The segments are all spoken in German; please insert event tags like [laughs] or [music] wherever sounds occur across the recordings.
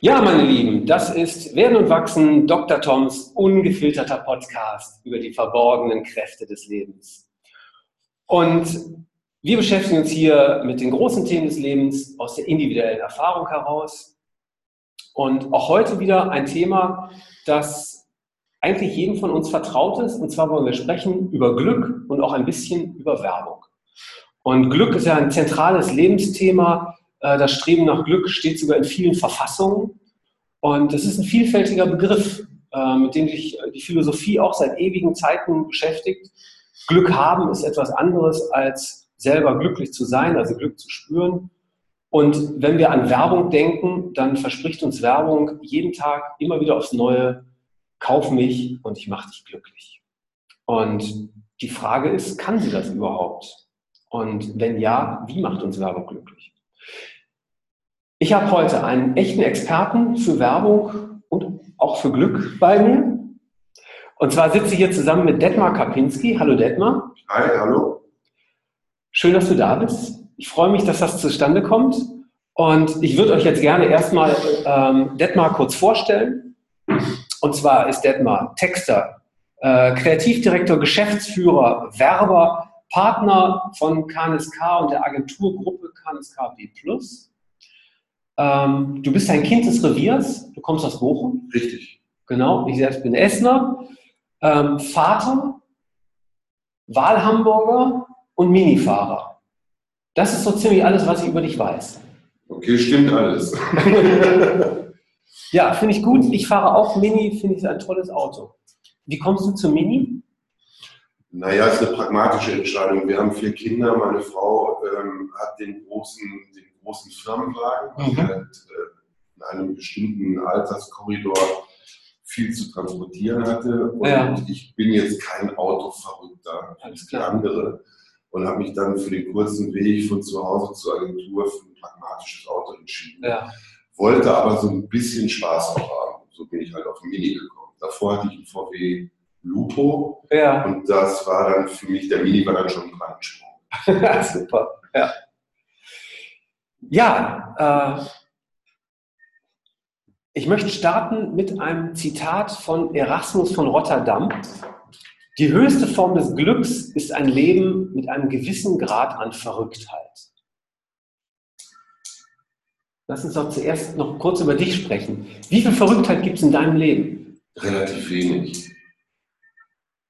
Ja, meine Lieben, das ist Werden und Wachsen, Dr. Toms ungefilterter Podcast über die verborgenen Kräfte des Lebens. Und wir beschäftigen uns hier mit den großen Themen des Lebens aus der individuellen Erfahrung heraus. Und auch heute wieder ein Thema, das eigentlich jedem von uns vertraut ist. Und zwar wollen wir sprechen über Glück und auch ein bisschen über Werbung. Und Glück ist ja ein zentrales Lebensthema, das Streben nach Glück steht sogar in vielen Verfassungen. Und das ist ein vielfältiger Begriff, äh, mit dem sich die Philosophie auch seit ewigen Zeiten beschäftigt. Glück haben ist etwas anderes als selber glücklich zu sein, also Glück zu spüren. Und wenn wir an Werbung denken, dann verspricht uns Werbung jeden Tag immer wieder aufs Neue, kauf mich und ich mache dich glücklich. Und die Frage ist, kann sie das überhaupt? Und wenn ja, wie macht uns Werbung glücklich? Ich habe heute einen echten Experten für Werbung und auch für Glück bei mir. Und zwar sitze ich hier zusammen mit Detmar Kapinski. Hallo Detmar. Hi, hallo. Schön, dass du da bist. Ich freue mich, dass das zustande kommt. Und ich würde euch jetzt gerne erstmal ähm, Detmar kurz vorstellen. Und zwar ist Detmar Texter, äh, Kreativdirektor, Geschäftsführer, Werber, Partner von KNSK und der Agenturgruppe KNSK B+. Ähm, du bist ein Kind des Reviers, du kommst aus Bochum. Richtig. Genau, ich selbst bin Essener, ähm, Vater, Wahlhamburger und Minifahrer. Das ist so ziemlich alles, was ich über dich weiß. Okay, stimmt alles. [laughs] ja, finde ich gut. Ich fahre auch Mini, finde ich ein tolles Auto. Wie kommst du zum Mini? Naja, es ist eine pragmatische Entscheidung. Wir haben vier Kinder. Meine Frau ähm, hat den großen, den großen Firmenwagen, mhm. halt äh, in einem bestimmten Alterskorridor viel zu transportieren hatte. Und ja. ich bin jetzt kein Autoverrückter, als die andere. Und habe mich dann für den kurzen Weg von zu Hause zur Agentur für ein pragmatisches Auto entschieden. Ja. Wollte aber so ein bisschen Spaß auch haben. So bin ich halt auf den Mini gekommen. Davor hatte ich einen VW Lupo. Ja. Und das war dann für mich, der Mini war dann schon ein Quantensprung. [laughs] Super. Ja. Ja, äh, ich möchte starten mit einem Zitat von Erasmus von Rotterdam. Die höchste Form des Glücks ist ein Leben mit einem gewissen Grad an Verrücktheit. Lass uns doch zuerst noch kurz über dich sprechen. Wie viel Verrücktheit gibt es in deinem Leben? Relativ wenig.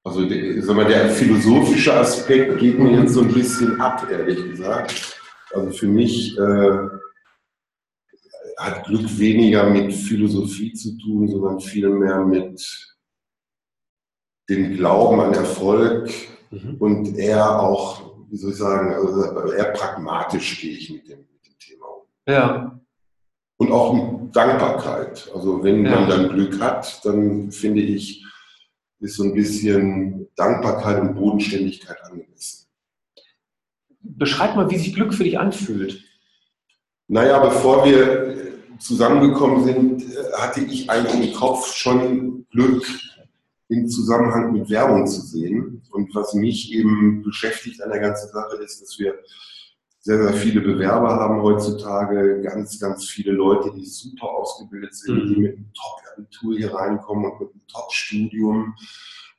Also sag mal, der philosophische Aspekt geht mir jetzt so ein bisschen ab, ehrlich gesagt. Also für mich äh, hat Glück weniger mit Philosophie zu tun, sondern vielmehr mit dem Glauben an Erfolg mhm. und eher auch, wie soll ich sagen, also eher pragmatisch gehe ich mit dem, mit dem Thema um. Ja. Und auch mit Dankbarkeit. Also wenn ja. man dann Glück hat, dann finde ich, ist so ein bisschen Dankbarkeit und Bodenständigkeit angemessen. Beschreib mal, wie sich Glück für dich anfühlt. Naja, bevor wir zusammengekommen sind, hatte ich eigentlich im Kopf schon Glück im Zusammenhang mit Werbung zu sehen. Und was mich eben beschäftigt an der ganzen Sache ist, dass wir sehr, sehr viele Bewerber haben heutzutage, ganz, ganz viele Leute, die super ausgebildet sind, mhm. die mit einem Top-Abitur hier reinkommen und mit einem Top-Studium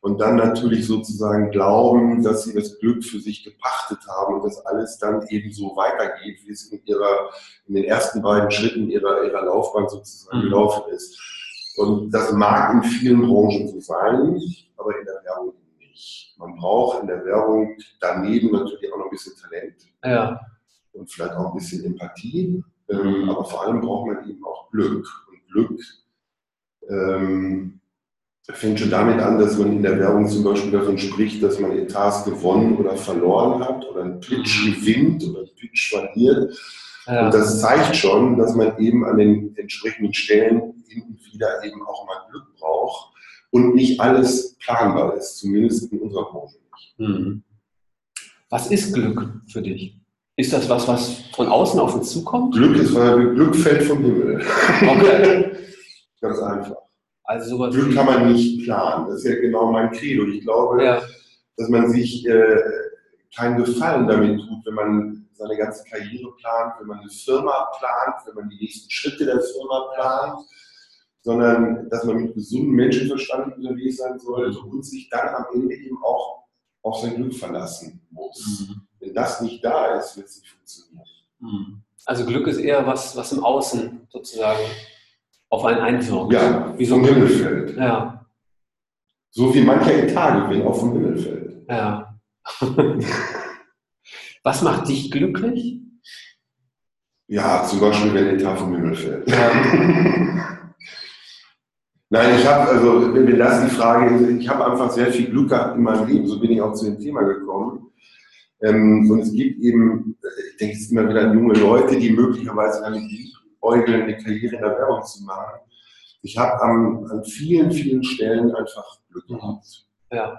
und dann natürlich sozusagen glauben, dass sie das Glück für sich gepachtet haben und dass alles dann eben so weitergeht, wie es in, ihrer, in den ersten beiden Schritten ihrer, ihrer Laufbahn sozusagen mhm. gelaufen ist. Und das mag in vielen Branchen so sein, aber in der Werbung nicht. Man braucht in der Werbung daneben natürlich auch noch ein bisschen Talent ja. und vielleicht auch ein bisschen Empathie, ähm, aber vor allem braucht man eben auch Glück. Und Glück ähm, fängt schon damit an, dass man in der Werbung zum Beispiel davon spricht, dass man Etats gewonnen oder verloren hat oder einen Pitch mhm. gewinnt oder einen Pitch verliert. Ja. Und das zeigt schon, dass man eben an den entsprechenden Stellen hinten wieder eben auch mal Glück braucht und nicht alles planbar ist, zumindest in unserer Branche nicht. Mhm. Was ist Glück für dich? Ist das was, was von außen auf uns zukommt? Glück ist, weil Glück fällt vom Himmel. Okay. [laughs] Ganz einfach. Also sowas Glück kann man nicht planen. Das ist ja genau mein Credo. Ich glaube, ja. dass man sich äh, keinen Gefallen damit tut, wenn man seine ganze Karriere plant, wenn man eine Firma plant, wenn man die nächsten Schritte der Firma plant, sondern dass man mit gesundem Menschenverstand unterwegs sein sollte und sich dann am Ende eben auch auf sein Glück verlassen muss. Mhm. Wenn das nicht da ist, wird es nicht funktionieren. Mhm. Also Glück ist eher was, was im Außen sozusagen auf einen einwirkt. Ja, wie so ein Himmel fällt. Ja. So wie mancher Tage, wenn auf dem Himmel fällt. Ja. [laughs] was macht dich glücklich? Ja, zum Beispiel, wenn der Tag vom Himmel fällt. [laughs] Nein, ich habe, also wenn das die Frage ist, ich habe einfach sehr viel Glück gehabt in meinem Leben, so bin ich auch zu dem Thema gekommen. Ähm, und es gibt eben, ich denke, es sind immer wieder junge Leute, die möglicherweise damit liebäugeln, eine Karriere in der Werbung zu machen. Ich habe an vielen, vielen Stellen einfach Glück gehabt. Ja.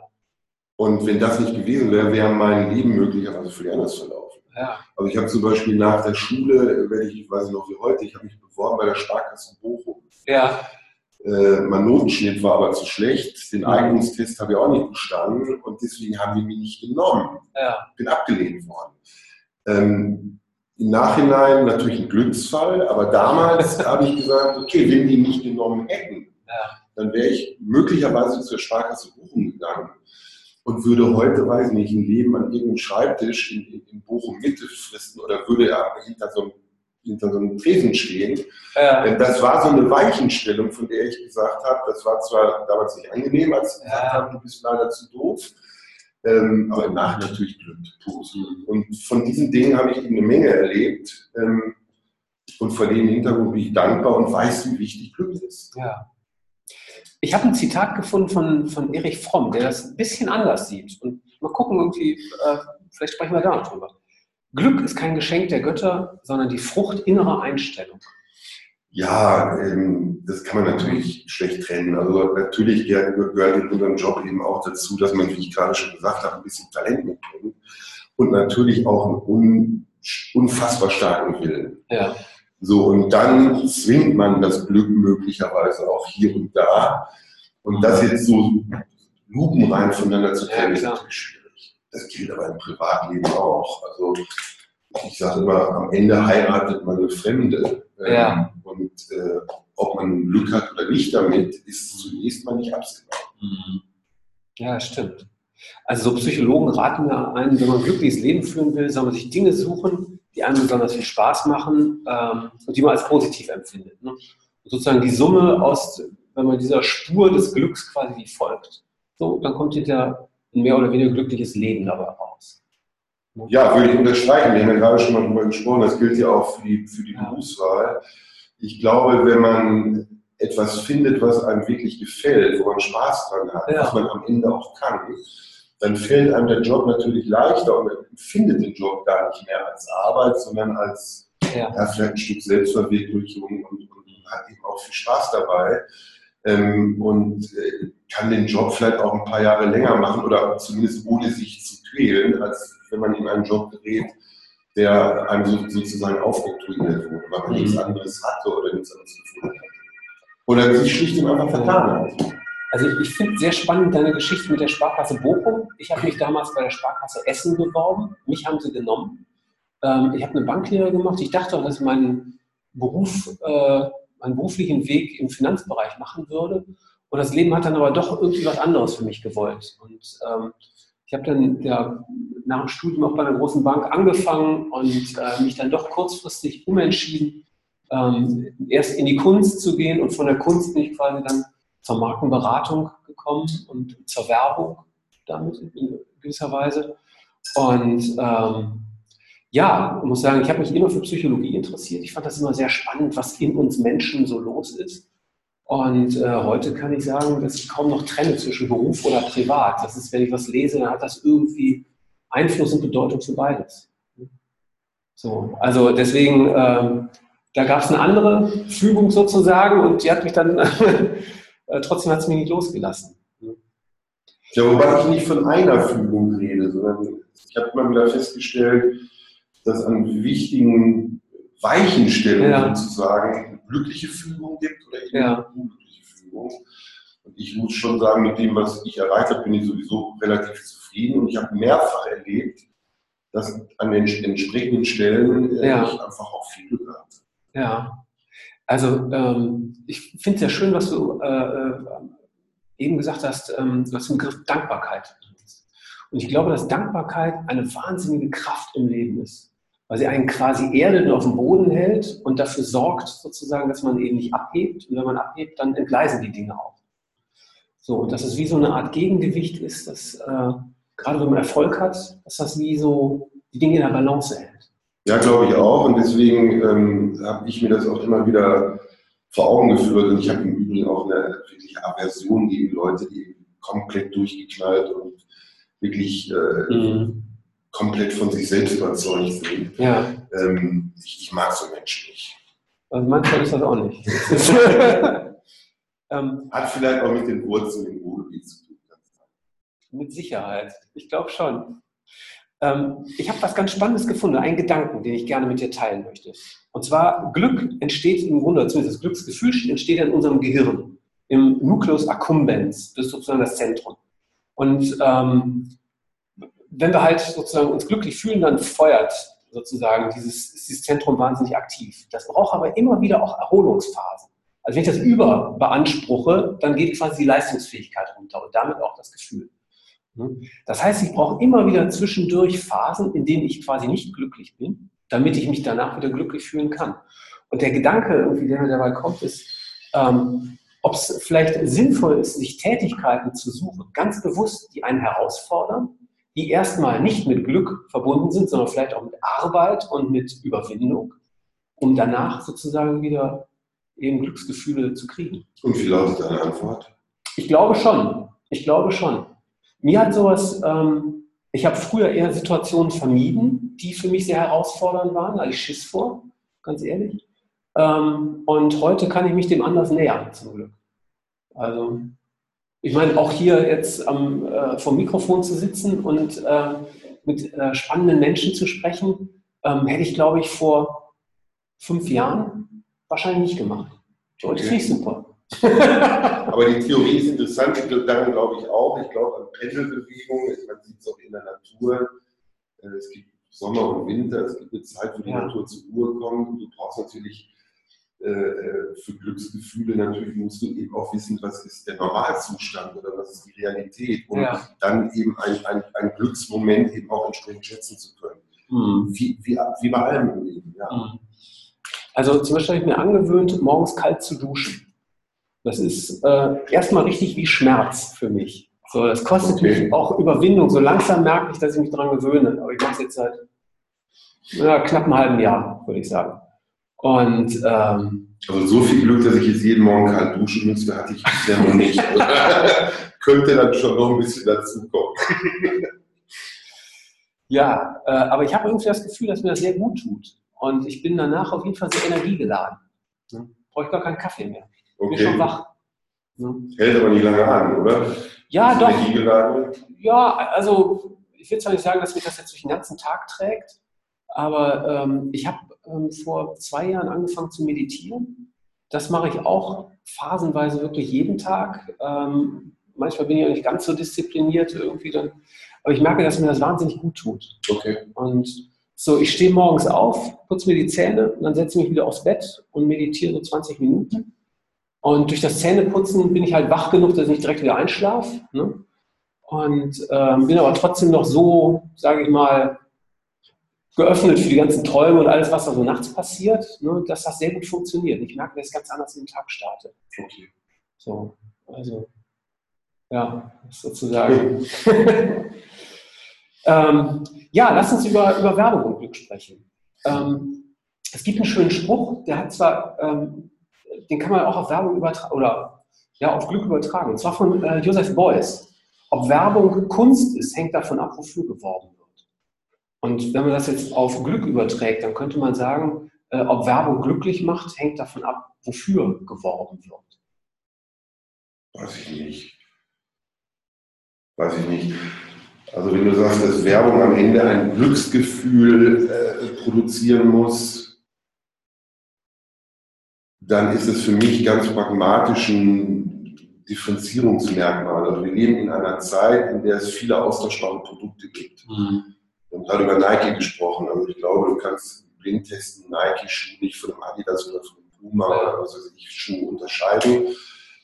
Und wenn das nicht gewesen wäre, wäre mein Leben möglicherweise völlig anders verlaufen. Ja. Also ich habe zum Beispiel nach der Schule, werde ich, ich weiß noch wie heute, ich habe mich beworben bei der Sparkasse Bochum. Ja. Äh, mein Notenschnitt war aber zu schlecht. Den Eignungstest habe ich auch nicht bestanden und deswegen haben die mich nicht genommen. Ja. Bin abgelehnt worden. Ähm, Im Nachhinein natürlich ein Glücksfall, aber damals [laughs] habe ich gesagt, okay, wenn die nicht genommen hätten, ja. dann wäre ich möglicherweise zur Sparkasse Bochum gegangen und würde heute, weiß ich nicht, ein Leben an irgendeinem Schreibtisch in, in, in Bochum Mitte fristen oder würde hinter so einem hinter so einem Tresen stehen. Ja. Denn das war so eine Weichenstellung, von der ich gesagt habe, das war zwar damals nicht angenehm, als ich gesagt habe, du bist leider zu doof, ähm, aber im Nachhinein natürlich Glück. Und von diesen Dingen habe ich eine Menge erlebt. Ähm, und vor dem Hintergrund bin ich dankbar und weiß, wie wichtig Glück ist. Ja. Ich habe ein Zitat gefunden von, von Erich Fromm, der das ein bisschen anders sieht. Und mal gucken, irgendwie, äh, vielleicht sprechen wir da noch drüber. Glück ist kein Geschenk der Götter, sondern die Frucht innerer Einstellung. Ja, ähm, das kann man natürlich schlecht trennen. Also natürlich gehört in unserem Job eben auch dazu, dass man, wie ich gerade schon gesagt habe, ein bisschen Talent mitbringt und natürlich auch einen un unfassbar starken Willen. Ja. So, und dann zwingt man das Glück möglicherweise auch hier und da. Und das jetzt so lupenrein voneinander zu trennen, ist natürlich schwierig. Das gilt aber im Privatleben auch. Also ich sage immer, am Ende heiratet man eine Fremde. Ähm, ja. Und äh, ob man Glück hat oder nicht damit, ist zunächst mal nicht absehbar. Mhm. Ja, stimmt. Also so Psychologen raten mir ein, wenn man ein glückliches Leben führen will, soll man sich Dinge suchen, die einem besonders viel Spaß machen ähm, und die man als positiv empfindet. Ne? sozusagen die Summe aus, wenn man dieser Spur des Glücks quasi folgt. So, dann kommt hinter ein mehr oder weniger glückliches Leben dabei raus. Ja, würde ich unterstreichen. Wir haben ja gerade schon mal darüber gesprochen. Das gilt ja auch für die, für die Berufswahl. Ich glaube, wenn man etwas findet, was einem wirklich gefällt, wo man Spaß dran hat, ja. was man am Ende auch kann, dann fällt einem der Job natürlich leichter und man findet den Job gar nicht mehr als Arbeit, sondern als ja. Ja, vielleicht ein Stück Selbstverwirklichung und, und, hat eben auch viel Spaß dabei ähm, und äh, kann den Job vielleicht auch ein paar Jahre länger machen oder zumindest ohne sich zu quälen, als wenn man in einen Job gerät, der einem so, sozusagen aufoktroyiert wurde, weil man mhm. nichts anderes hatte oder nichts anderes gefunden hat. Oder sich schlicht und einfach vertan hat. Also ich finde sehr spannend deine Geschichte mit der Sparkasse Bochum. Ich habe mich damals bei der Sparkasse Essen beworben. Mich haben sie genommen. Ähm, ich habe eine Banklehre gemacht. Ich dachte, dass mein Beruf äh, meinen beruflichen Weg im Finanzbereich machen würde. Und das Leben hat dann aber doch irgendwie was anderes für mich gewollt. Und ähm, ich habe dann ja, nach dem Studium auch bei einer großen Bank angefangen und äh, mich dann doch kurzfristig umentschieden, ähm, erst in die Kunst zu gehen und von der Kunst bin ich quasi dann zur Markenberatung gekommen und zur Werbung damit in gewisser Weise. Und ähm, ja, ich muss sagen, ich habe mich immer für Psychologie interessiert. Ich fand das immer sehr spannend, was in uns Menschen so los ist. Und äh, heute kann ich sagen, dass ich kaum noch trenne zwischen Beruf oder Privat. Das ist, wenn ich was lese, dann hat das irgendwie Einfluss und Bedeutung für beides. So, also deswegen, ähm, da gab es eine andere Fügung sozusagen und die hat mich dann, [laughs] äh, trotzdem hat es mich nicht losgelassen. Ja, wobei ich nicht von einer Fügung rede, sondern ich habe immer wieder festgestellt, dass an wichtigen Weichenstellungen ja. sozusagen eine glückliche Fügung gibt oder eben ja. eine unglückliche Fügung. Und ich muss schon sagen, mit dem, was ich erreicht habe, bin ich sowieso relativ zufrieden. Und ich habe mehrfach erlebt, dass an den entsprechenden Stellen äh, ja. ich einfach auch viel Glück habe. Ja, also ähm, ich finde es ja schön, was du äh, äh, eben gesagt hast, ähm, du hast den Begriff Dankbarkeit. Und ich glaube, dass Dankbarkeit eine wahnsinnige Kraft im Leben ist, weil sie einen quasi erdet auf dem Boden hält und dafür sorgt, sozusagen, dass man eben nicht abhebt. Und wenn man abhebt, dann entgleisen die Dinge auch. So, und dass es wie so eine Art Gegengewicht ist, dass äh, gerade wenn man Erfolg hat, dass das wie so die Dinge in der Balance hält. Ja, glaube ich auch. Und deswegen ähm, habe ich mir das auch immer wieder vor Augen geführt. Und ich habe im Übrigen auch eine wirkliche Aversion gegen Leute, die komplett durchgeknallt und wirklich äh, mhm. Komplett von sich selbst überzeugt sind. Ja. Ähm, ich, ich, mag so Menschen nicht. Also manchmal ist das auch nicht. [laughs] ähm, Hat vielleicht auch mit den Wurzeln im Ruhrgebiet zu tun. Mit Sicherheit. Ich glaube schon. Ähm, ich habe was ganz Spannendes gefunden, einen Gedanken, den ich gerne mit dir teilen möchte. Und zwar, Glück entsteht im Grunde, zumindest das Glücksgefühl entsteht in unserem Gehirn, im Nucleus accumbens, das ist sozusagen das Zentrum. Und ähm, wenn wir halt sozusagen uns glücklich fühlen, dann feuert sozusagen dieses, dieses Zentrum wahnsinnig aktiv. Das braucht aber immer wieder auch Erholungsphasen. Also wenn ich das überbeanspruche, dann geht quasi die Leistungsfähigkeit runter und damit auch das Gefühl. Das heißt, ich brauche immer wieder zwischendurch Phasen, in denen ich quasi nicht glücklich bin, damit ich mich danach wieder glücklich fühlen kann. Und der Gedanke, irgendwie, der mir dabei kommt, ist, ähm, ob es vielleicht sinnvoll ist, sich Tätigkeiten zu suchen, ganz bewusst, die einen herausfordern, die erstmal nicht mit Glück verbunden sind, sondern vielleicht auch mit Arbeit und mit Überwindung, um danach sozusagen wieder eben Glücksgefühle zu kriegen. Und wie lautet deine Antwort? Ich glaube schon. Ich glaube schon. Mir hat sowas, ähm, ich habe früher eher Situationen vermieden, die für mich sehr herausfordernd waren, da ich Schiss vor, ganz ehrlich. Ähm, und heute kann ich mich dem anders nähern, zum Glück. Also, ich meine, auch hier jetzt am, äh, vom Mikrofon zu sitzen und äh, mit äh, spannenden Menschen zu sprechen, ähm, hätte ich, glaube ich, vor fünf Jahren wahrscheinlich nicht gemacht. Heute finde ich super. [laughs] Aber die Theorie ist interessant, daran glaube ich auch. Ich glaube an Pendelbewegungen, man sieht es auch in der Natur. Äh, es gibt Sommer und Winter, es gibt eine Zeit, wo die ja. Natur zur Ruhe kommt. Du brauchst natürlich für Glücksgefühle, natürlich musst du eben auch wissen, was ist der Normalzustand oder was ist die Realität, um ja. dann eben ein, ein, ein, Glücksmoment eben auch entsprechend schätzen zu können. Mhm. Wie, wie, wie bei allem im Leben. Ja. Mhm. Also zum Beispiel habe ich mir angewöhnt, morgens kalt zu duschen. Das ist äh, erstmal richtig wie Schmerz für mich. So, das kostet okay. mich auch Überwindung. So langsam merke ich, dass ich mich daran gewöhne. Aber ich mache es jetzt seit ja, knapp einem halben Jahr, würde ich sagen. Und ähm, also so viel Glück, dass ich jetzt jeden Morgen kalt duschen müsste, hatte ich bisher noch nicht. [laughs] Könnte dann schon noch ein bisschen dazu kommen. ja, äh, aber ich habe irgendwie das Gefühl, dass mir das sehr gut tut. Und ich bin danach auf jeden Fall sehr energiegeladen. Ne? Brauche ich gar keinen Kaffee mehr. Okay. Bin schon wach. Ne? Hält aber nicht lange an, oder? Ja, doch. Ja, also ich will zwar nicht sagen, dass mich das jetzt durch den ganzen Tag trägt, aber ähm, ich habe ähm, vor zwei Jahren angefangen zu meditieren. Das mache ich auch phasenweise wirklich jeden Tag. Ähm, manchmal bin ich auch nicht ganz so diszipliniert irgendwie dann. Aber ich merke, dass mir das wahnsinnig gut tut. Okay. Und so, ich stehe morgens auf, putze mir die Zähne und dann setze ich mich wieder aufs Bett und meditiere so 20 Minuten. Und durch das Zähneputzen bin ich halt wach genug, dass ich nicht direkt wieder einschlafe. Ne? Und ähm, bin aber trotzdem noch so, sage ich mal, geöffnet für die ganzen Träume und alles, was da so nachts passiert, ne, dass das sehr gut funktioniert. Ich merke, dass ich ganz anders in den Tag starte. Okay. So, also, ja, sozusagen. [laughs] ähm, ja, lass uns über, über Werbung und Glück sprechen. Ähm, es gibt einen schönen Spruch, der hat zwar ähm, den kann man auch auf Werbung übertragen oder ja, auf Glück übertragen. Und zwar von äh, Joseph Beuys. Ob Werbung Kunst ist, hängt davon ab, wofür geworben wird. Und wenn man das jetzt auf Glück überträgt, dann könnte man sagen, äh, ob Werbung glücklich macht, hängt davon ab, wofür geworben wird. Weiß ich nicht. Weiß ich nicht. Also wenn du sagst, dass Werbung am Ende ein Glücksgefühl äh, produzieren muss, dann ist es für mich ganz pragmatisch ein Differenzierungsmerkmal. Also wir leben in einer Zeit, in der es viele austauschbare Produkte gibt. Mhm. Wir haben gerade über Nike gesprochen. Also ich glaube, du kannst blind testen Nike-Schuh nicht von einem Adidas oder von einem Puma oder was weiß ich, Schuh unterscheiden.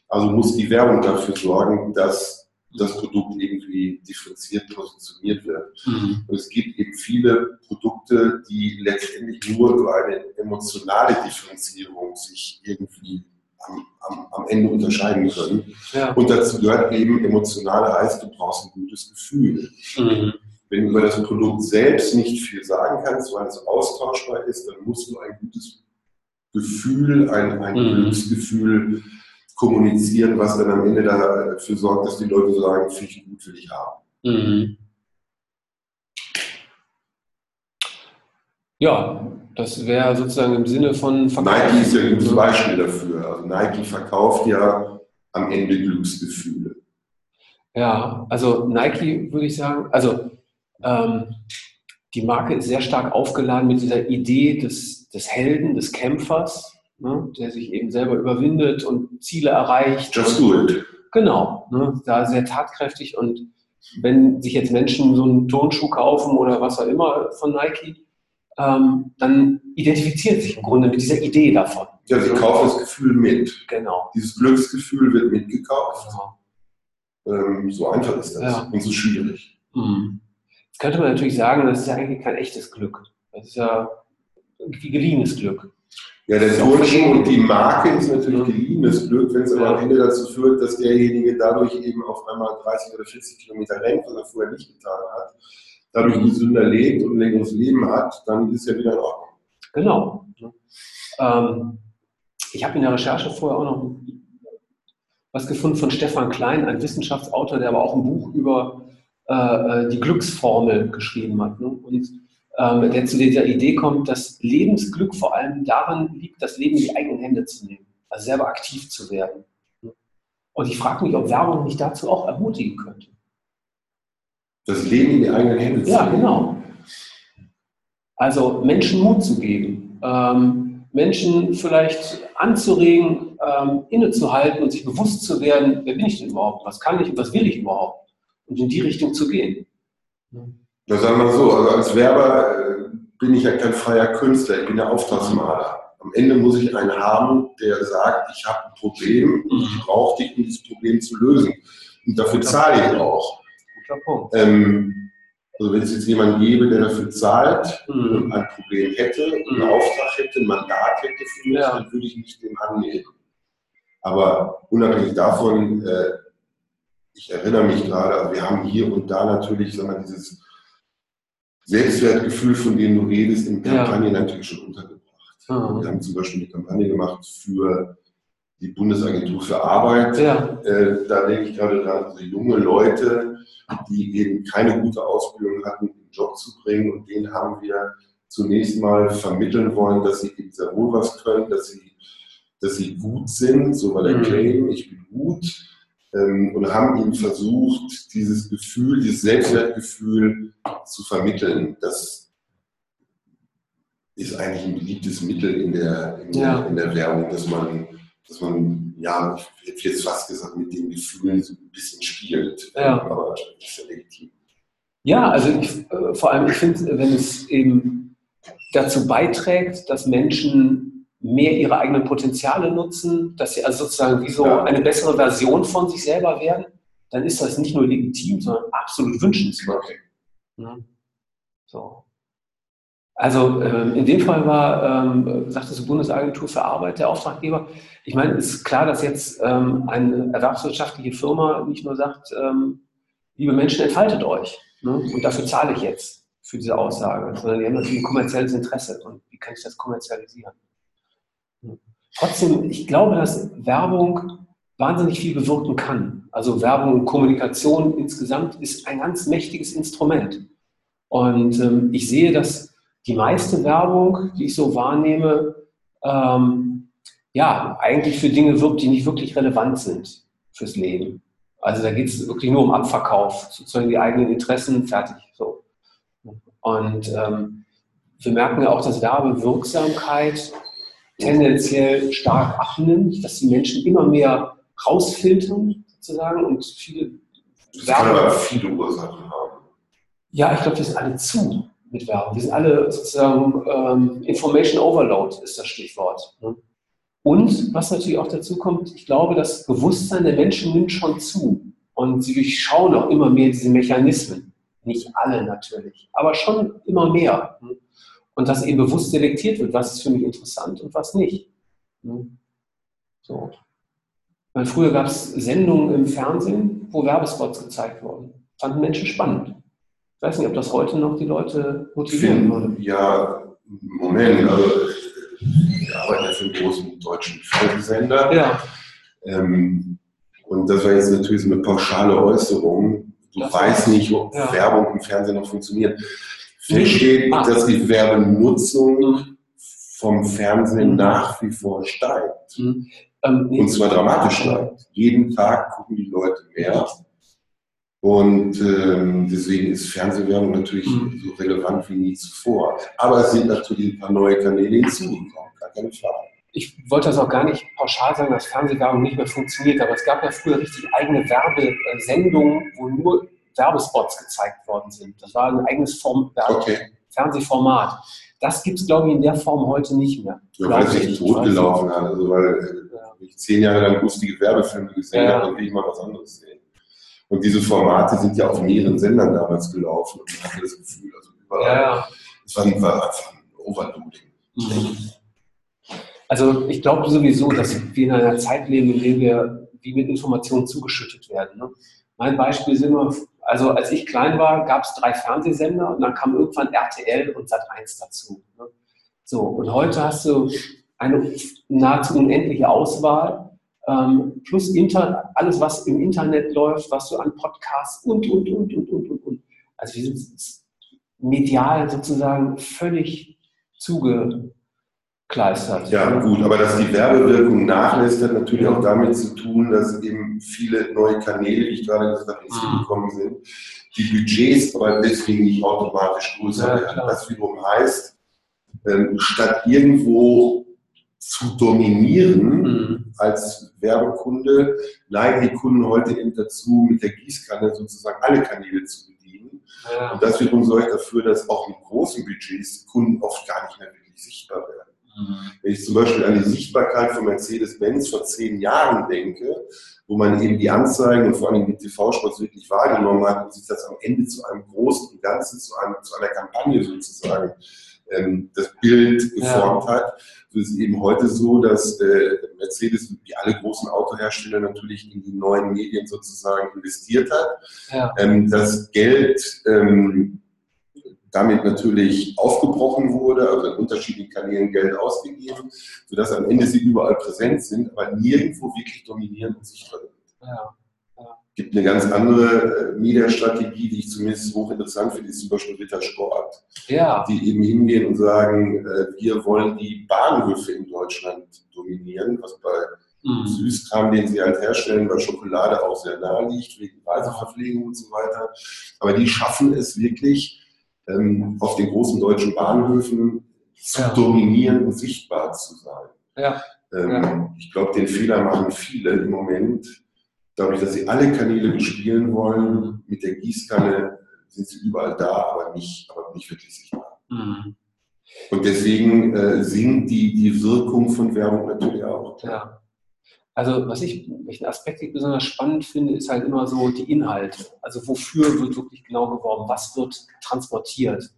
Also muss die Werbung dafür sorgen, dass das Produkt irgendwie differenziert positioniert wird. Mhm. Und es gibt eben viele Produkte, die letztendlich nur über eine emotionale Differenzierung sich irgendwie am, am, am Ende unterscheiden können. Ja. Und dazu gehört eben emotionale heißt, du brauchst ein gutes Gefühl. Mhm. Wenn du über das Produkt selbst nicht viel sagen kannst, weil es austauschbar ist, dann musst du ein gutes Gefühl, ein, ein mhm. Glücksgefühl kommunizieren, was dann am Ende dafür sorgt, dass die Leute sagen, finde ich gut, will ich haben. Mhm. Ja, das wäre sozusagen im Sinne von Verkauf. Nike ist ja ein gutes Beispiel dafür. Also Nike verkauft ja am Ende Glücksgefühle. Ja, also Nike würde ich sagen, also ähm, die Marke ist sehr stark aufgeladen mit dieser Idee des, des Helden, des Kämpfers, ne, der sich eben selber überwindet und Ziele erreicht. Just do it. Genau, ne, da sehr tatkräftig und wenn sich jetzt Menschen so einen Turnschuh kaufen oder was auch immer von Nike, ähm, dann identifiziert sich im Grunde mit dieser Idee davon. Ja, sie kaufen das Gefühl mit. Genau. Dieses Glücksgefühl wird mitgekauft. Genau. Ähm, so einfach ist das ja. und so schwierig. Mhm. Jetzt könnte man natürlich sagen, das ist ja eigentlich kein echtes Glück. Das ist ja irgendwie geliehenes Glück. Ja, der Turnschuh und die Marke ist natürlich geliehenes Glück, wenn es aber am Ende dazu führt, dass derjenige dadurch eben auf einmal 30 oder 40 Kilometer rennt, was er vorher nicht getan hat, dadurch gesünder lebt und ein längeres Leben hat, dann ist ja wieder in Ordnung. Genau. Ähm, ich habe in der Recherche vorher auch noch was gefunden von Stefan Klein, ein Wissenschaftsautor, der aber auch ein Buch über äh, äh die Glücksformel geschrieben hat. Ne? Und ähm, der zu dieser Idee kommt, dass Lebensglück vor allem daran liegt, das Leben in die eigenen Hände zu nehmen, also selber aktiv zu werden. Und ich frage mich, ob Werbung nicht dazu auch ermutigen könnte. Das Leben in die eigenen Hände zu nehmen? Ja, genau. Also Menschen Mut zu geben, ähm, Menschen vielleicht anzuregen, ähm, innezuhalten und sich bewusst zu werden, wer bin ich denn überhaupt, was kann ich und was will ich überhaupt und in die Richtung zu gehen. Ja, sagen wir so, also als Werber äh, bin ich ja kein freier Künstler, ich bin ja Auftragsmaler. Am Ende muss ich einen haben, der sagt, ich habe ein Problem und ich brauche dich, um dieses Problem zu lösen. Und dafür zahle ich auch. Ähm, also wenn es jetzt jemanden gäbe, der dafür zahlt mhm. und ein Problem hätte, einen mhm. Auftrag hätte, ein Mandat hätte für mich, ja. dann würde ich mich dem annehmen. Aber unabhängig davon, äh, ich erinnere mich gerade, also wir haben hier und da natürlich, sagen wir, dieses Selbstwertgefühl, von dem du redest, in Kampagnen ja. natürlich schon untergebracht. Mhm. Wir haben zum Beispiel eine Kampagne gemacht für die Bundesagentur für Arbeit. Ja. Äh, da denke ich gerade dran, also junge Leute, die eben keine gute Ausbildung hatten, in den Job zu bringen. Und denen haben wir zunächst mal vermitteln wollen, dass sie eben sehr wohl was können, dass sie, dass sie gut sind, so war der mhm. Claim, ich bin gut ähm, und haben ihnen versucht, dieses Gefühl, dieses Selbstwertgefühl zu vermitteln. Das ist eigentlich ein beliebtes Mittel in der, in, ja. in der Werbung, dass man, dass man, ja, ich hätte jetzt fast gesagt, mit den Gefühlen so ein bisschen spielt. Ja. Aber das ist ja legitim. Ja, also ich, äh, vor allem, ich finde, wenn es eben dazu beiträgt, dass Menschen mehr ihre eigenen Potenziale nutzen, dass sie also sozusagen wie so eine bessere Version von sich selber werden, dann ist das nicht nur legitim, sondern absolut wünschenswert. Ja. So. Also ähm, in dem Fall war, ähm, sagte die Bundesagentur für Arbeit der Auftraggeber. Ich meine, es ist klar, dass jetzt ähm, eine erwerbswirtschaftliche Firma nicht nur sagt, ähm, liebe Menschen, entfaltet euch. Ne? Und dafür zahle ich jetzt für diese Aussage, sondern die haben natürlich ein kommerzielles Interesse. Und wie kann ich das kommerzialisieren? Trotzdem, ich glaube, dass Werbung wahnsinnig viel bewirken kann. Also Werbung und Kommunikation insgesamt ist ein ganz mächtiges Instrument. Und ähm, ich sehe, dass die meiste Werbung, die ich so wahrnehme, ähm, ja, eigentlich für Dinge wirkt, die nicht wirklich relevant sind fürs Leben. Also da geht es wirklich nur um Abverkauf, sozusagen die eigenen Interessen, fertig. So. Und ähm, wir merken ja auch, dass Werbewirksamkeit tendenziell stark abnimmt, dass die Menschen immer mehr rausfiltern sozusagen und viele das kann aber viele Ursachen haben. Ja, ich glaube, wir sind alle zu mit Werbung. Wir sind alle sozusagen ähm, Information Overload ist das Stichwort. Ne? Und was natürlich auch dazu kommt, ich glaube, das Bewusstsein der Menschen nimmt schon zu. Und sie durchschauen auch immer mehr diese Mechanismen. Nicht alle natürlich, aber schon immer mehr. Ne? Und dass eben bewusst selektiert wird, was ist für mich interessant und was nicht. Ne? So. Weil früher gab es Sendungen im Fernsehen, wo Werbespots gezeigt wurden. Fanden Menschen spannend. Ich weiß nicht, ob das heute noch die Leute motivieren würde. Ja, Moment, also ich arbeite ja für einen großen deutschen Fernsehsender. Ja. Ähm, und das war jetzt natürlich so eine pauschale Äußerung. Du Das weißt nicht, ob ja. Werbung im Fernsehen noch funktioniert. Fest steht, Ah. dass die Werbenutzung Mhm. vom Fernsehen Mhm. nach wie vor steigt. Mhm. Ähm, nee. Und zwar dramatisch steigt. Jeden Tag gucken die Leute mehr. Und ähm, deswegen ist Fernsehwerbung natürlich Mhm. so relevant wie nie zuvor. Aber es sind natürlich ein paar neue Kanäle hinzugekommen, gar keine Frage. ich wollte das auch gar nicht pauschal sagen, dass Fernsehwerbung nicht mehr funktioniert, aber es gab ja früher richtig eigene Werbesendungen, wo nur Werbespots gezeigt worden sind. Das war ein eigenes Form Okay. Fernsehformat. Das gibt es, glaube ich, in der Form heute nicht mehr. Ja, weil sich ich. totgelaufen hat. Also weil äh, Ja. ich zehn Jahre lang lustige Werbefilme gesehen Ja. habe, dann will ich mal was anderes sehen. Und diese Formate sind ja auf mehreren Sendern damals gelaufen und ich hatte das Gefühl, also überall, Ja, ja. es war, war einfach ein Overloading. Mhm. Also ich glaube sowieso, dass wir in einer Zeit leben, in der wir wie mit Informationen zugeschüttet werden. Ne? Mein Beispiel ist immer, also als ich klein war, gab es drei Fernsehsender und dann kam irgendwann RTL und Sat1 dazu. Ne? So, und heute hast du eine nahezu unendliche Auswahl, ähm, plus Inter, alles, was im Internet läuft, was du an Podcasts und, und, und, und, und, und, und. Also wir sind medial sozusagen völlig zugekleistert. Ja, gut, aber dass die Werbewirkung nachlässt, hat natürlich auch damit zu tun, dass eben viele neue Kanäle, wie ich gerade gesagt habe, hinzugekommen sind, die Budgets aber deswegen nicht automatisch größer werden. Das wiederum heißt, ähm, statt irgendwo zu dominieren Mhm. als Werbekunde, neigen die Kunden heute eben dazu, mit der Gießkanne sozusagen alle Kanäle zu bedienen. Ja. Und das wiederum sorgt dafür, dass auch mit großen Budgets Kunden oft gar nicht mehr wirklich sichtbar werden. Wenn ich zum Beispiel an die Sichtbarkeit von Mercedes-Benz vor zehn Jahren denke, wo man eben die Anzeigen und vor allem die TV-Spots wirklich wahrgenommen hat und sich das am Ende zu einem großen Ganzen, zu, einem, zu einer Kampagne sozusagen ähm, das Bild geformt hat, so ist es eben heute so, dass äh, Mercedes wie alle großen Autohersteller natürlich in die neuen Medien sozusagen investiert hat Ja. ähm, das Geld ähm, damit natürlich aufgebrochen wurde, also in unterschiedlichen Kanälen Geld ausgegeben, sodass am Ende sie überall präsent sind, aber nirgendwo wirklich dominieren und sichtbar sind. Ja. Es gibt eine ganz andere äh, Mediastrategie, die ich zumindest hochinteressant finde, ist zum Beispiel Ritter Sport, ja. die eben hingehen und sagen, äh, wir wollen die Bahnhöfe in Deutschland dominieren, was bei Mhm. Süßkram, den sie halt herstellen, bei Schokolade auch sehr nahe liegt, wegen Reiseverpflegung und so weiter. Aber die schaffen es wirklich, ähm, auf den großen deutschen Bahnhöfen zu Ja. dominieren und sichtbar zu sein. Ja. Ähm, Ja. Ich glaube, den Fehler machen viele im Moment, dadurch, dass sie alle Kanäle bespielen wollen. Mit der Gießkanne sind sie überall da, aber nicht, aber nicht wirklich sichtbar. Mhm. Und deswegen äh, sinkt die, die Wirkung von Werbung natürlich auch. Ja. Also was ich, welchen Aspekt ich besonders spannend finde, ist halt immer so die Inhalte. Also wofür wird wirklich genau geworben? Was wird transportiert?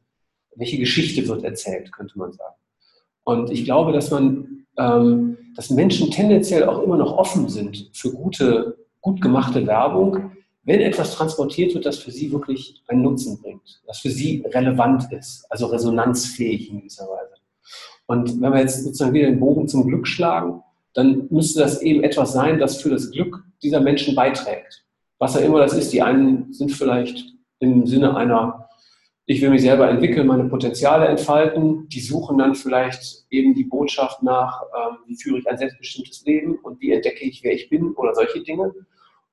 Welche Geschichte wird erzählt, könnte man sagen. Und ich glaube, dass man, ähm, dass Menschen tendenziell auch immer noch offen sind für gute, gut gemachte Werbung, wenn etwas transportiert wird, das für sie wirklich einen Nutzen bringt, das für sie relevant ist, also resonanzfähig in gewisser Weise. Und wenn wir jetzt sozusagen wieder den Bogen zum Glück schlagen, dann müsste das eben etwas sein, das für das Glück dieser Menschen beiträgt. Was ja immer das ist, die einen sind vielleicht im Sinne einer, ich will mich selber entwickeln, meine Potenziale entfalten, die suchen dann vielleicht eben die Botschaft nach, ähm, wie führe ich ein selbstbestimmtes Leben und wie entdecke ich, wer ich bin oder solche Dinge.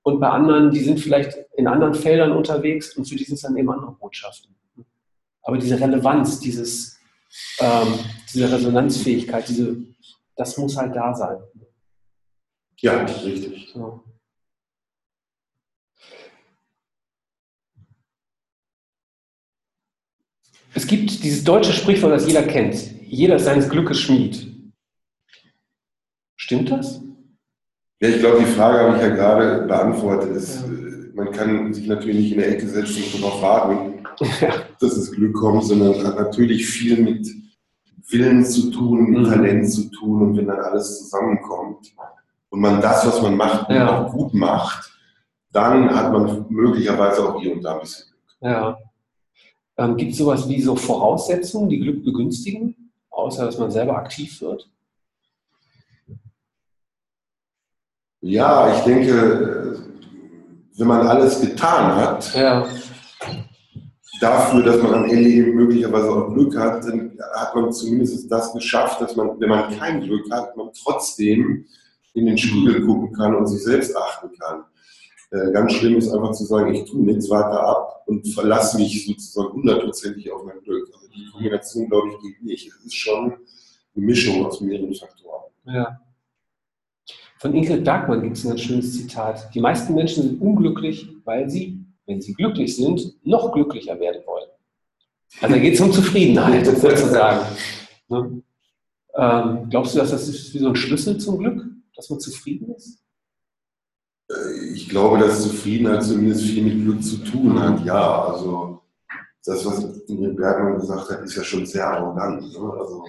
Und bei anderen, die sind vielleicht in anderen Feldern unterwegs und für die sind es dann eben andere Botschaften. Aber diese Relevanz, dieses, ähm, diese Resonanzfähigkeit, diese, das muss halt da sein. Ja, richtig. So. Es gibt dieses deutsche Sprichwort, das jeder kennt. Jeder ist seines Glückes Schmied. Stimmt das? Ja, ich glaube, die Frage habe ich ja gerade beantwortet. Es, ja. Man kann sich natürlich nicht in der Ecke setzen und darauf warten, ja. dass das Glück kommt, sondern hat natürlich viel mit Willen zu tun, mit mhm. Talent zu tun und wenn dann alles zusammenkommt und man das, was man macht, ja. auch gut macht, dann hat man möglicherweise auch hier und da ein bisschen Glück. Ja. Ähm, Gibt es sowas wie so Voraussetzungen, die Glück begünstigen, außer dass man selber aktiv wird? Ja, ich denke, wenn man alles getan hat, ja. dafür, dass man am Ende eben möglicherweise auch Glück hat, dann hat man zumindest das geschafft, dass man, wenn man kein Glück hat, man trotzdem in den Spiegel gucken kann und sich selbst achten kann. Äh, ganz schlimm ist einfach zu sagen, ich tue nichts weiter ab und verlasse mich sozusagen hundertprozentig auf mein Glück. Also die Kombination, glaube ich, geht nicht. Es ist schon eine Mischung aus mehreren Faktoren. Ja. Von Ingrid Bergmann gibt es ein ganz schönes Zitat. Die meisten Menschen sind unglücklich, weil sie, wenn sie glücklich sind, noch glücklicher werden wollen. Also da geht es um Zufriedenheit sozusagen. [laughs] Ne? Ähm, glaubst du, dass das ist wie so ein Schlüssel zum Glück, dass man zufrieden ist? ich glaube, dass Zufriedenheit zumindest viel mit Glück zu tun hat. Ja, also das, was Ingrid Bergmann gesagt hat, ist ja schon sehr arrogant. Ne? Also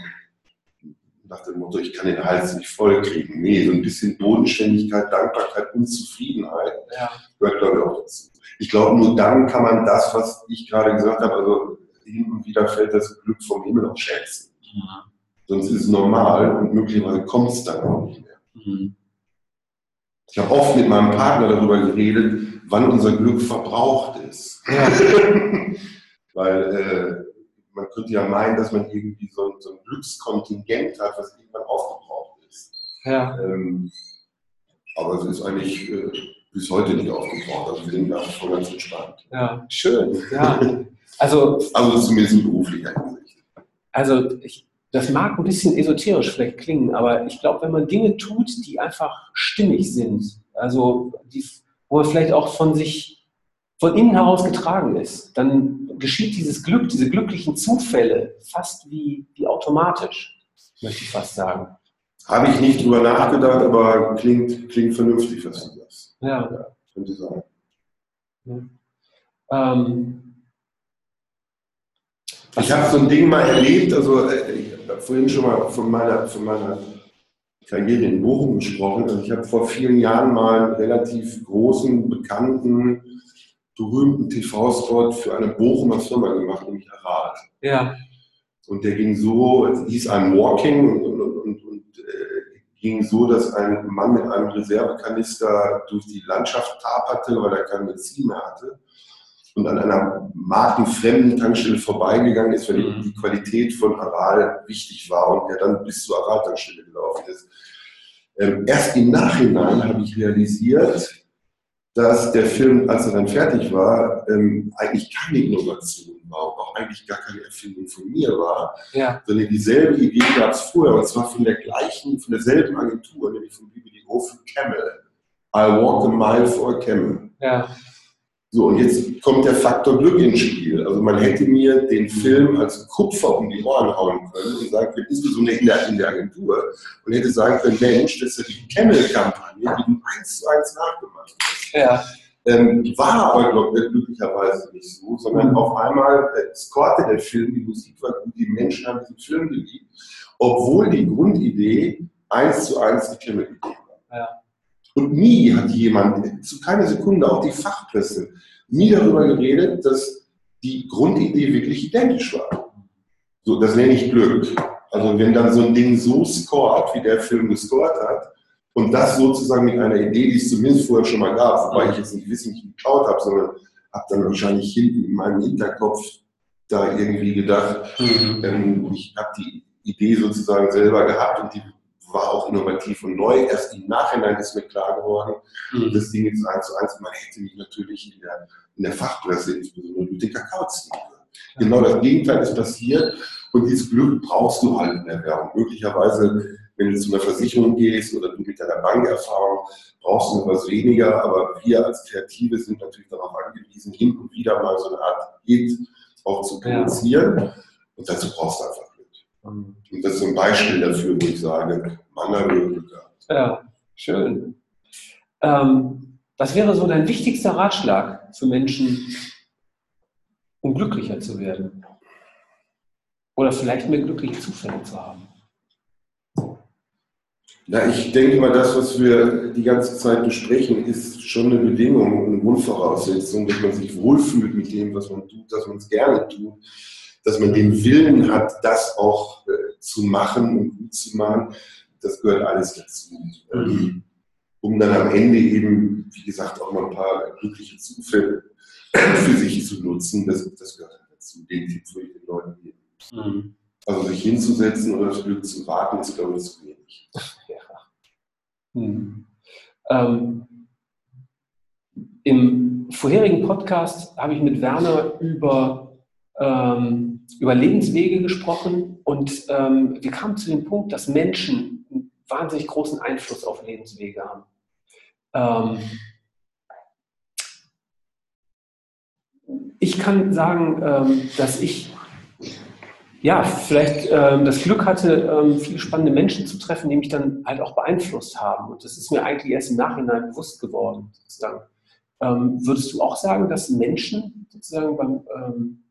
nach dem Motto, ich kann den Hals nicht voll kriegen. Nee, so ein bisschen Bodenständigkeit, Dankbarkeit und Zufriedenheit ja. gehört, glaube ich, auch dazu. Ich glaube, nur dann kann man das, was ich gerade gesagt habe, also hin und wieder fällt das Glück vom Himmel auch schätzen. Mhm. Sonst ist es normal und möglicherweise kommt es dann auch nicht. Mhm. Ich habe oft mit meinem Partner darüber geredet, wann unser Glück verbraucht ist. Ja. [laughs] Weil äh, man könnte ja meinen, dass man irgendwie so ein, so ein Glückskontingent hat, was irgendwann aufgebraucht ist. Ja. Ähm, aber es ist eigentlich äh, bis heute nicht aufgebraucht. Also wir sind da voll ganz entspannt. Ja, schön. Ja. Also, also zumindest in beruflicher Hinsicht. Also ich, das mag ein bisschen esoterisch vielleicht klingen, aber ich glaube, wenn man Dinge tut, die einfach stimmig sind, also die, wo man vielleicht auch von sich, von innen heraus getragen ist, dann geschieht dieses Glück, diese glücklichen Zufälle fast wie, wie automatisch, möchte ich fast sagen. Habe ich nicht drüber nachgedacht, aber klingt, klingt vernünftig, was du sagst. Ja. ja könnte sein. Ja. Ähm, ich habe so ein Ding mal erlebt, also äh, vorhin schon mal von meiner, von meiner Karriere in Bochum gesprochen. Also ich habe vor vielen Jahren mal einen relativ großen, bekannten, berühmten TV-Spot für eine Bochumer Firma gemacht, nämlich Aral. Ja. Und der ging so, hieß ein Walking und, und, und, und äh, ging so, dass ein Mann mit einem Reservekanister durch die Landschaft taperte, weil er kein Benzin mehr hatte und an einer markenfremden Tankstelle vorbeigegangen ist, weil mhm. die Qualität von Aral wichtig war und der dann bis zur Aral-Tankstelle gelaufen ist. Ähm, erst im Nachhinein habe ich realisiert, dass der Film, als er dann fertig war, ähm, eigentlich keine Innovation war und auch eigentlich gar keine Erfindung von mir war, ja. sondern dieselbe Idee gab es vorher und zwar von der gleichen, von derselben Agentur, nämlich von BBDO für Camel. I walk a mile for a camel. Ja. So, und jetzt kommt der Faktor Glück ins Spiel. Also man hätte mir den Film als Kupfer um die Ohren hauen können und sagen können, insbesondere in der, in der Agentur, und hätte sagen können, Mensch, das ist ja die Camel-Kampagne, die du eins zu eins nachgemacht hast. Ja. Ähm, war aber glücklicherweise nicht so, sondern mhm. auf einmal äh, scorte der Film, die Musik war gut, die Menschen haben diesen Film geliebt, obwohl die Grundidee eins zu eins die Camel-Idee war. Ja. Und nie hat jemand, zu keiner Sekunde, auch die Fachpresse, nie darüber geredet, dass die Grundidee wirklich identisch war. So, das nenne ich Glück. Also wenn dann so ein Ding so scoret, wie der Film gescoret hat, und das sozusagen mit einer Idee, die es zumindest vorher schon mal gab, wobei ich jetzt nicht wissen, nicht geklaut habe, sondern habe dann wahrscheinlich hinten in meinem Hinterkopf da irgendwie gedacht, mhm. ähm, ich habe die Idee sozusagen selber gehabt und die war auch innovativ und neu. Erst im Nachhinein ist mir klar geworden, mhm. das Ding ist eins zu eins. Man hätte mich natürlich in der, in der Fachpresse, insbesondere mit den Kakao ziehen können. Genau das Gegenteil ist passiert und dieses Glück brauchst du halt in der Werbung. Möglicherweise, wenn du zu einer Versicherung gehst oder du mit deiner Bankerfahrung, brauchst du etwas weniger, aber wir als Kreative sind natürlich darauf angewiesen, hin und wieder mal so eine Art Hit auch zu produzieren. Ja. Und dazu brauchst du einfach. Und das ist so ein Beispiel dafür, wo ich sage, Mann hat Glück gehabt. Ja, schön. Ähm, was wäre so dein wichtigster Ratschlag für Menschen, um glücklicher zu werden? Oder vielleicht mehr glückliche Zufälle zu haben? Na, ich denke mal, das, was wir die ganze Zeit besprechen, ist schon eine Bedingung, eine Grundvoraussetzung, dass man sich wohlfühlt mit dem, was man tut, dass man es gerne tut, dass man den Willen hat, das auch äh, zu machen und gut zu machen. Das gehört alles dazu. Mhm. Um dann am Ende eben, wie gesagt, auch mal ein paar glückliche Zufälle für sich zu nutzen, das, das gehört dazu. Den Tipp würde ich den Leuten geben. Mhm. Also sich hinzusetzen oder das Glück zu warten, ist, glaube ich, zu wenig. Ja. Hm. Ähm, Im vorherigen Podcast habe ich mit Werner über, ähm, über Lebenswege gesprochen und ähm, wir kamen zu dem Punkt, dass Menschen einen wahnsinnig großen Einfluss auf Lebenswege haben. Ähm, ich kann sagen, ähm, dass ich ja, vielleicht ähm, das Glück hatte, ähm, viele spannende Menschen zu treffen, die mich dann halt auch beeinflusst haben. Und das ist mir eigentlich erst im Nachhinein bewusst geworden. Sozusagen. Ähm, würdest du auch sagen, dass Menschen sozusagen beim, ähm,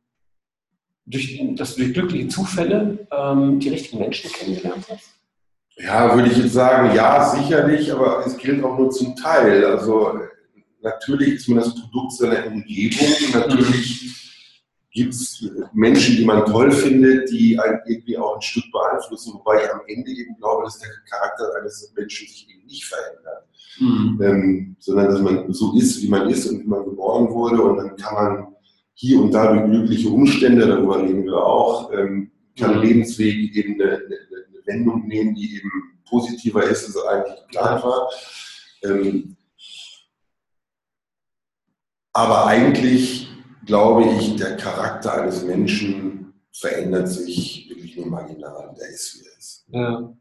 durch, dass du durch glückliche Zufälle ähm, die richtigen Menschen kennengelernt hast? Ja, würde ich jetzt sagen, ja, sicherlich, aber es gilt auch nur zum Teil. Also natürlich ist man das Produkt seiner Umgebung, natürlich gibt es Menschen, die man toll findet, die einen irgendwie auch ein Stück beeinflussen, wobei ich am Ende eben glaube, dass der Charakter eines Menschen sich eben nicht verändert, mhm. ähm, sondern dass man so ist, wie man ist und wie man geboren wurde und dann kann man hier und da durch glückliche Umstände, darüber reden wir auch, ähm, kann mhm. Lebensweg eben eine, eine, eine, Wendung nehmen, die eben positiver ist, als eigentlich geplant war. Ähm, aber eigentlich glaube ich, der Charakter eines Menschen verändert sich wirklich nur marginal. Der ist, wie er ist. Ja.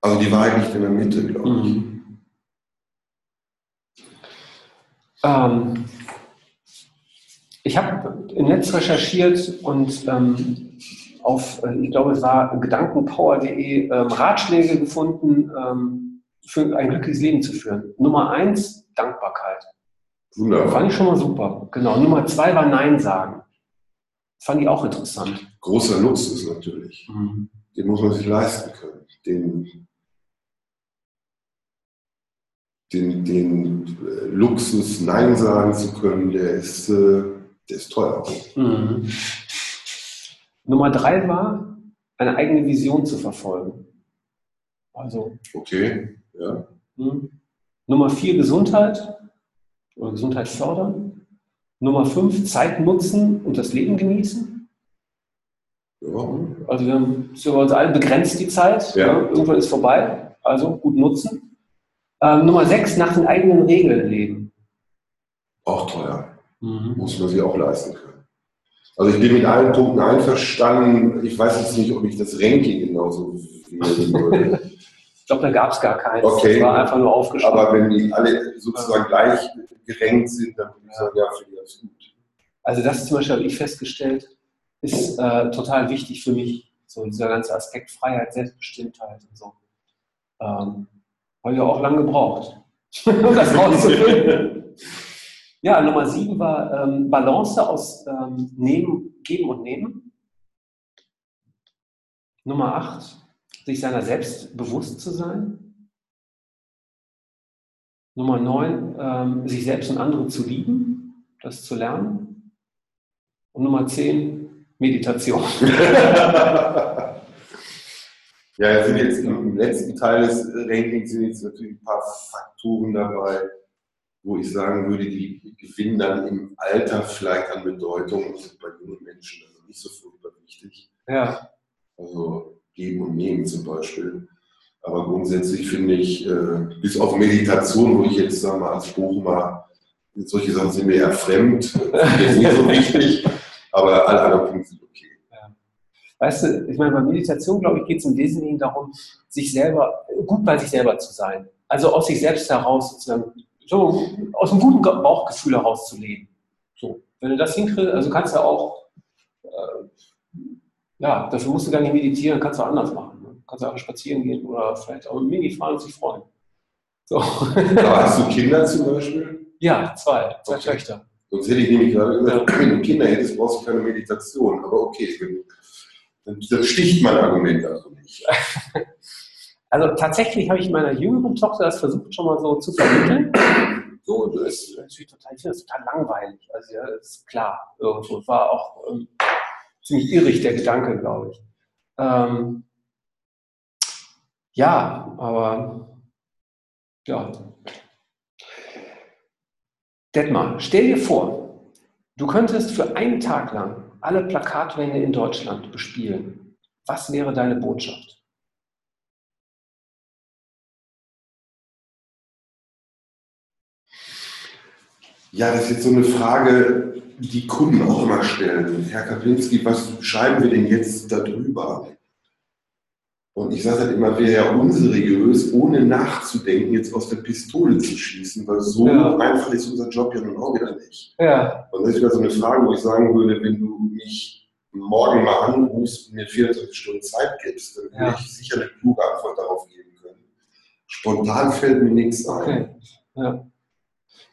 Also die Wahrheit liegt in der Mitte, glaube ich. Mhm. Ähm, ich habe im Netz recherchiert und ähm, auf, äh, ich glaube, es war gedankenpower.de ähm, Ratschläge gefunden, ähm, für ein glückliches Leben zu führen. Nummer eins, Dankbarkeit. Wunderbar. Fand ich schon mal super. Genau. Nummer zwei war Nein sagen. Fand ich auch interessant. Großer Luxus natürlich. Mhm. Den muss man sich leisten können. Den, den, den äh, Luxus, Nein sagen zu können, der ist, äh, der ist teuer. Mhm. Nummer drei war, eine eigene Vision zu verfolgen. Also. Okay, ja. Mhm. Nummer vier, Gesundheit oder Gesundheit fördern. Nummer fünf, Zeit nutzen und das Leben genießen. Ja. Also wir haben für uns allen begrenzt die Zeit. Ja. Irgendwann ist vorbei. Also gut nutzen. Ähm, Nummer sechs, nach den eigenen Regeln leben. Auch teuer. Mhm. Muss man sich auch leisten können. Also ich bin mit allen Punkten einverstanden. Ich weiß jetzt nicht, ob ich das Ranking genauso wählen würde. [laughs] ich glaube, da gab es gar keins. Okay. Das war einfach nur aufgeschrieben. Aber wenn die alle sozusagen gleich gerankt sind, dann würde ich sagen, ja, finde ich das gut. Also das zum Beispiel habe ich festgestellt, ist äh, total wichtig für mich. So dieser ganze Aspekt Freiheit, Selbstbestimmtheit und so. Ähm, habe ich auch lange gebraucht, [laughs] um das [laughs] rauszufinden. Ja, Nummer sieben war ähm, Balance aus ähm, Nehmen, Geben und Nehmen. Nummer acht, sich seiner selbst bewusst zu sein. Nummer neun, ähm, sich selbst und andere zu lieben, das zu lernen. Und Nummer zehn, Meditation. [laughs] ja, sind jetzt im letzten Teil des Rankings sind jetzt natürlich ein paar Faktoren dabei, wo ich sagen würde, die gewinnen dann im Alter vielleicht an Bedeutung und sind bei jungen Menschen also nicht so furchtbar wichtig. Ja. Also geben und nehmen zum Beispiel. Aber grundsätzlich finde ich, äh, bis auf Meditation, wo ich jetzt sag mal, als Bochumer, solche Sachen sind mir eher fremd, [laughs] jetzt nicht so wichtig, aber alle anderen Punkte sind okay. Ja. Weißt du, ich meine, bei Meditation, glaube ich, geht es im Wesentlichen darum, sich selber, gut bei sich selber zu sein. Also aus sich selbst heraus sozusagen, so aus einem guten Bauchgefühl heraus zu leben. So. Wenn du das hinkriegst, also kannst du auch, äh, ja, dafür musst du gar nicht meditieren, kannst du anders machen. Ne? Kannst du auch spazieren gehen oder vielleicht auch mit Mini fahren und sich freuen. So. Aber hast du Kinder zum Beispiel? Ja, zwei, zwei okay. Töchter. Sonst hätte ich nämlich gerade gesagt, ja. wenn du Kinder hättest, brauchst du keine Meditation. Aber okay, das sticht mein Argument also nicht. [laughs] Also tatsächlich habe ich meiner jüngeren Tochter das versucht schon mal so zu vermitteln. So, das ist natürlich total, das total langweilig. Also ja, das ist klar, irgendwo. War auch ähm, ziemlich irrig, der Gedanke, glaube ich. Ähm, ja, aber ja. Detmar, stell dir vor, du könntest für einen Tag lang alle Plakatwände in Deutschland bespielen. Was wäre deine Botschaft? Ja, das ist jetzt so eine Frage, die Kunden auch immer stellen. Herr Kaplinski, was schreiben wir denn jetzt darüber? Und ich sage halt immer, wäre ja unseriös, ohne nachzudenken, jetzt aus der Pistole zu schießen, weil so ja. einfach ist unser Job ja nun auch wieder nicht. Ja. Und das ist wieder so eine Frage, wo ich sagen würde, wenn du mich morgen mal anrufst und mir 24 Stunden Zeit gibst, dann würde ja. ich sicher eine kluge Antwort darauf geben können. Spontan fällt mir nichts ein. Okay. Ja.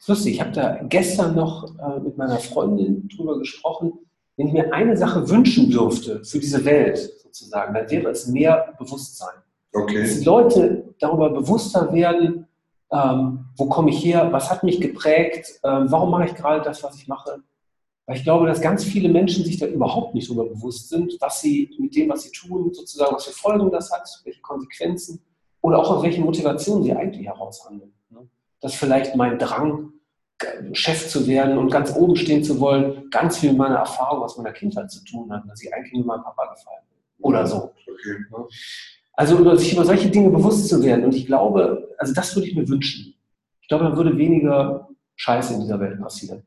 Ist lustig, ich habe da gestern noch äh, mit meiner Freundin drüber gesprochen. Wenn ich mir eine Sache wünschen dürfte für diese Welt sozusagen, dann wäre es mehr Bewusstsein. Okay. Dass die Leute darüber bewusster werden, ähm, wo komme ich her, was hat mich geprägt, ähm, warum mache ich gerade das, was ich mache. Weil ich glaube, dass ganz viele Menschen sich da überhaupt nicht darüber bewusst sind, was sie mit dem, was sie tun, sozusagen, was für Folgen das hat, welche Konsequenzen oder auch aus welchen Motivationen sie eigentlich heraushandeln. Dass vielleicht mein Drang, Chef zu werden und ganz oben stehen zu wollen, ganz viel mit meiner Erfahrung aus meiner Kindheit zu tun hat, dass ich eigentlich nur meinem Papa gefallen bin. Oder so. Okay. Also über, sich über solche Dinge bewusst zu werden. Und ich glaube, also das würde ich mir wünschen. Ich glaube, dann würde weniger Scheiße in dieser Welt passieren.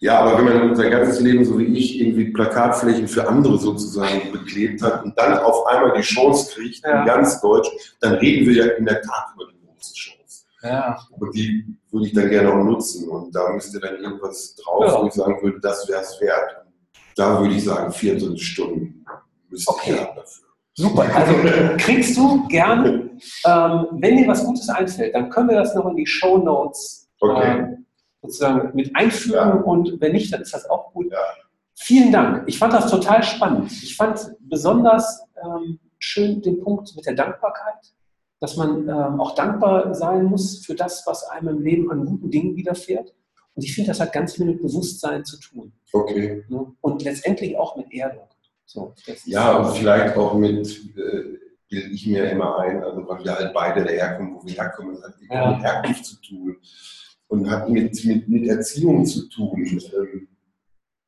Ja, aber wenn man sein ganzes Leben, so wie ich, irgendwie Plakatflächen für andere sozusagen beklebt hat und dann auf einmal die Chance kriegt, ja. in ganz Deutsch, dann reden wir ja in der Tat über die große Chance. Ja. Und die würde ich dann gerne auch nutzen. Und da müsste dann irgendwas drauf, ja. wo ich sagen würde, das wäre es wert. Da würde ich sagen, 24 Stunden müsste okay. ich haben dafür. Super, also kriegst du gerne, ähm, wenn dir was Gutes einfällt, dann können wir das noch in die Show Notes okay. ähm, sozusagen mit einfügen ja. und wenn nicht, dann ist das auch gut. Ja. Vielen Dank. Ich fand das total spannend. Ich fand besonders ähm, schön den Punkt mit der Dankbarkeit dass man ähm, auch dankbar sein muss für das, was einem im Leben an guten Dingen widerfährt. Und ich finde, das hat ganz viel mit Bewusstsein zu tun. Okay. Und letztendlich auch mit Erdung. So, ja, und vielleicht auch mit, äh, bilde ich mir immer ein, also weil wir halt beide daherkommen, wo wir herkommen, das hat ja. mit Herkunft zu tun und hat mit, mit, mit Erziehung zu tun. Ähm,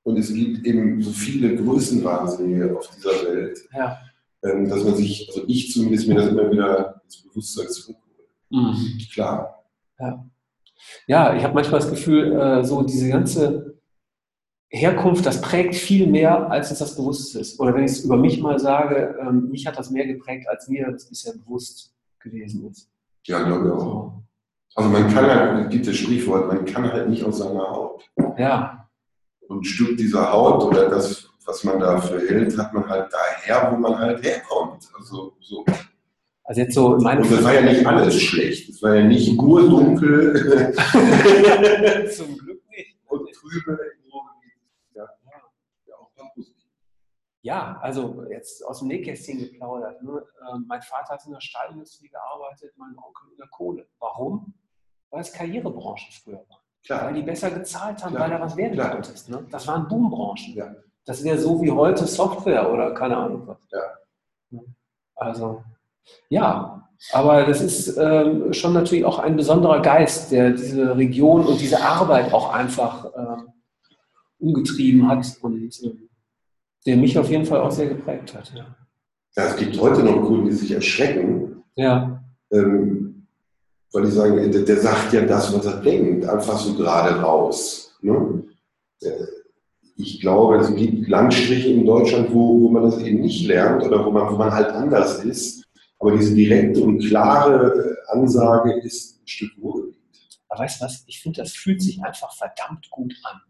und es gibt eben so viele Größenwahnsinnige auf dieser Welt. Ja ähm, dass man sich, also ich zumindest mir das immer wieder ins Bewusstsein zurückhole. Mhm. Klar. Ja, ja ich habe manchmal das Gefühl, äh, so diese ganze Herkunft, das prägt viel mehr, als es das bewusst ist. Oder wenn ich es über mich mal sage, ähm, mich hat das mehr geprägt, als mir das bisher bewusst gewesen ist. Ja, glaube ich auch. Also man kann halt, es gibt das Sprichwort, man kann halt nicht aus seiner Haut. Ja. Und Stück dieser Haut oder das, was man da für hält, hat man halt daher, wo man halt herkommt. Also so. Also jetzt so in meinem Und das war ja nicht alles schlecht. Es war ja nicht nur dunkel. [laughs] Zum Glück nicht. Und trübe ja, ja, auch Ja, also jetzt aus dem Nähkästchen geplaudert. Ne? Ähm, mein Vater hat in der Stahlindustrie gearbeitet, mein Onkel in der Kohle. Warum? Weil es Karrierebranchen früher waren. Klar. Weil die besser gezahlt haben, Klar. weil da was werden konntest. Ne? Das waren Boombranchen. Ja. Das wäre so wie heute Software oder keine Ahnung was. Ja. Also, ja, aber das ist ähm, schon natürlich auch ein besonderer Geist, der diese Region und diese Arbeit auch einfach ähm, umgetrieben hat und äh, der mich auf jeden Fall auch sehr geprägt hat. Ja. ja es gibt heute noch Kunden, die sich erschrecken. Ja. Ähm, weil die sagen, der, der, sagt ja das, was er denkt, einfach so gerade raus. Ne? ich glaube, es gibt Landstriche in Deutschland, wo, wo man das eben nicht lernt oder wo man, wo man halt anders ist. Aber diese direkte und klare Ansage ist ein Stück Ruhrgebiet. Aber weißt du was? Ich finde, das fühlt sich einfach verdammt gut an.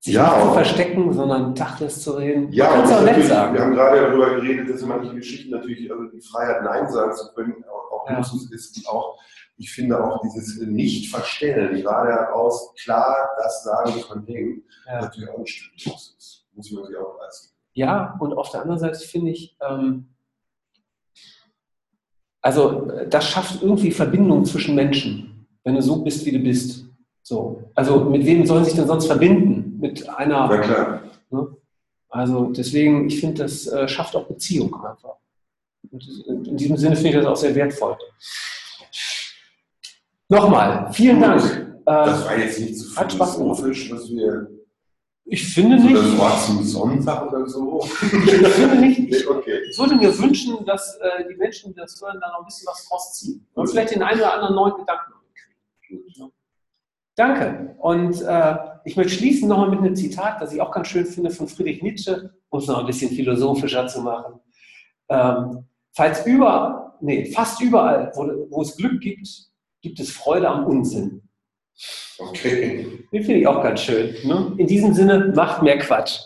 sich Ja, nicht zu verstecken, sondern Tacheles zu reden. Ja, Man auch nett sagen. wir haben gerade darüber geredet, dass manche Geschichten natürlich, also die Freiheit, Nein sagen zu können, auch, Ja. Luxus ist. Und auch, ich finde auch dieses Nicht-Verstellen, gerade aus klar das sagen, man denkt, Ja. natürlich auch ein Stück Luxus. Muss man sich auch leisten. Ja, und auf der anderen Seite finde ich, ähm, also äh, das schafft irgendwie Verbindung zwischen Menschen, wenn du so bist, wie du bist. So. Also mit wem sollen sich denn sonst verbinden? Mit einer. Na klar. Ne? Also deswegen, ich finde, das äh, schafft auch Beziehung einfach. Und in diesem Sinne finde ich das auch sehr wertvoll. Nochmal, vielen Dank. Äh, Das war jetzt nicht so Hat Spaß gemacht. philosophisch, was wir. Ich finde So das nicht, Wort zum Sonntag oder so. ich finde nicht, Nee, okay. Ich würde mir wünschen, dass äh, die Menschen, die das hören, da noch ein bisschen was draus ziehen. Und vielleicht den einen oder anderen neuen Gedanken kriegen. Danke. Und äh, ich möchte schließen nochmal mit einem Zitat, das ich auch ganz schön finde, von Friedrich Nietzsche, um es noch ein bisschen philosophischer zu machen. Ähm, falls über, nee, fast überall, wo, wo es Glück gibt, gibt es Freude am Unsinn. Okay. Den finde ich auch ganz schön. Ne? In diesem Sinne, macht mehr Quatsch.